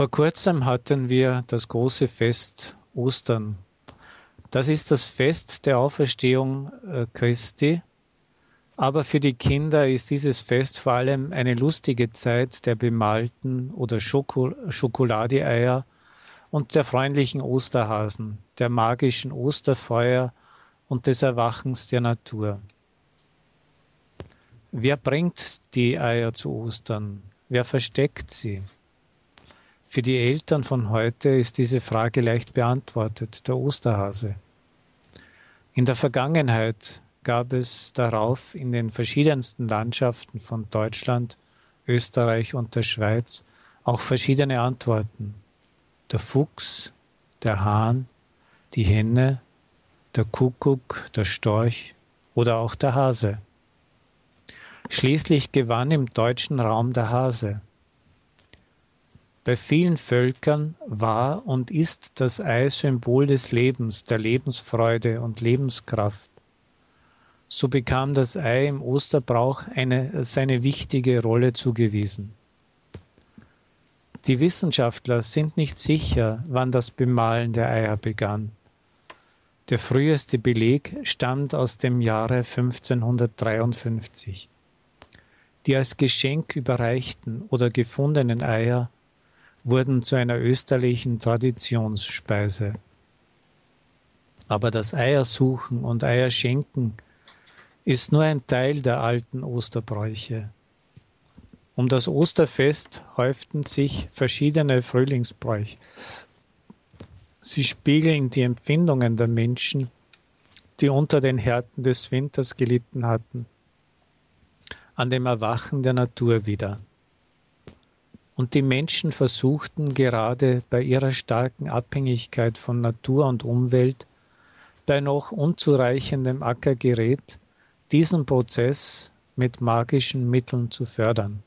Vor kurzem hatten wir das große Fest Ostern. Das ist das Fest der Auferstehung äh, Christi. Aber für die Kinder ist dieses Fest vor allem eine lustige Zeit der bemalten oder Schokol Schokoladeeier und der freundlichen Osterhasen, der magischen Osterfeuer und des Erwachens der Natur. Wer bringt die Eier zu Ostern? Wer versteckt sie? Für die Eltern von heute ist diese Frage leicht beantwortet, der Osterhase. In der Vergangenheit gab es darauf in den verschiedensten Landschaften von Deutschland, Österreich und der Schweiz auch verschiedene Antworten. Der Fuchs, der Hahn, die Henne, der Kuckuck, der Storch oder auch der Hase. Schließlich gewann im deutschen Raum der Hase. Bei vielen Völkern war und ist das Ei Symbol des Lebens, der Lebensfreude und Lebenskraft. So bekam das Ei im Osterbrauch eine, seine wichtige Rolle zugewiesen. Die Wissenschaftler sind nicht sicher, wann das Bemalen der Eier begann. Der früheste Beleg stammt aus dem Jahre 1553. Die als Geschenk überreichten oder gefundenen Eier wurden zu einer österlichen Traditionsspeise. Aber das Eiersuchen und Eierschenken ist nur ein Teil der alten Osterbräuche. Um das Osterfest häuften sich verschiedene Frühlingsbräuche. Sie spiegeln die Empfindungen der Menschen, die unter den Härten des Winters gelitten hatten an dem Erwachen der Natur wieder. Und die Menschen versuchten gerade bei ihrer starken Abhängigkeit von Natur und Umwelt, bei noch unzureichendem Ackergerät, diesen Prozess mit magischen Mitteln zu fördern.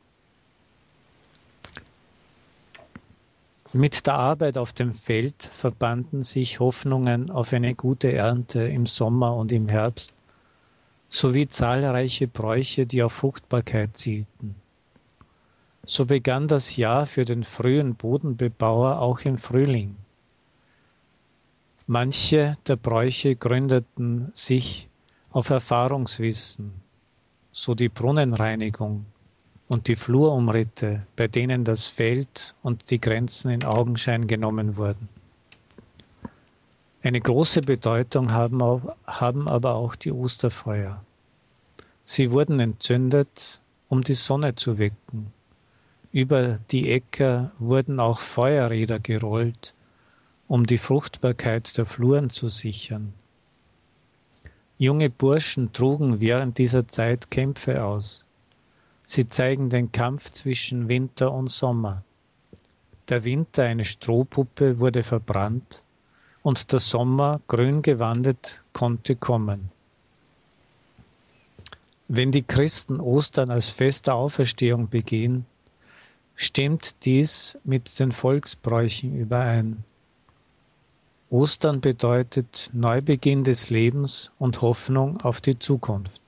Mit der Arbeit auf dem Feld verbanden sich Hoffnungen auf eine gute Ernte im Sommer und im Herbst sowie zahlreiche Bräuche, die auf Fruchtbarkeit zielten. So begann das Jahr für den frühen Bodenbebauer auch im Frühling. Manche der Bräuche gründeten sich auf Erfahrungswissen, so die Brunnenreinigung und die Flurumritte, bei denen das Feld und die Grenzen in Augenschein genommen wurden. Eine große Bedeutung haben, haben aber auch die Osterfeuer. Sie wurden entzündet, um die Sonne zu wecken. Über die Äcker wurden auch Feuerräder gerollt, um die Fruchtbarkeit der Fluren zu sichern. Junge Burschen trugen während dieser Zeit Kämpfe aus. Sie zeigen den Kampf zwischen Winter und Sommer. Der Winter, eine Strohpuppe, wurde verbrannt und der Sommer, grün gewandet, konnte kommen. Wenn die Christen Ostern als Fest der Auferstehung begehen, stimmt dies mit den Volksbräuchen überein. Ostern bedeutet Neubeginn des Lebens und Hoffnung auf die Zukunft.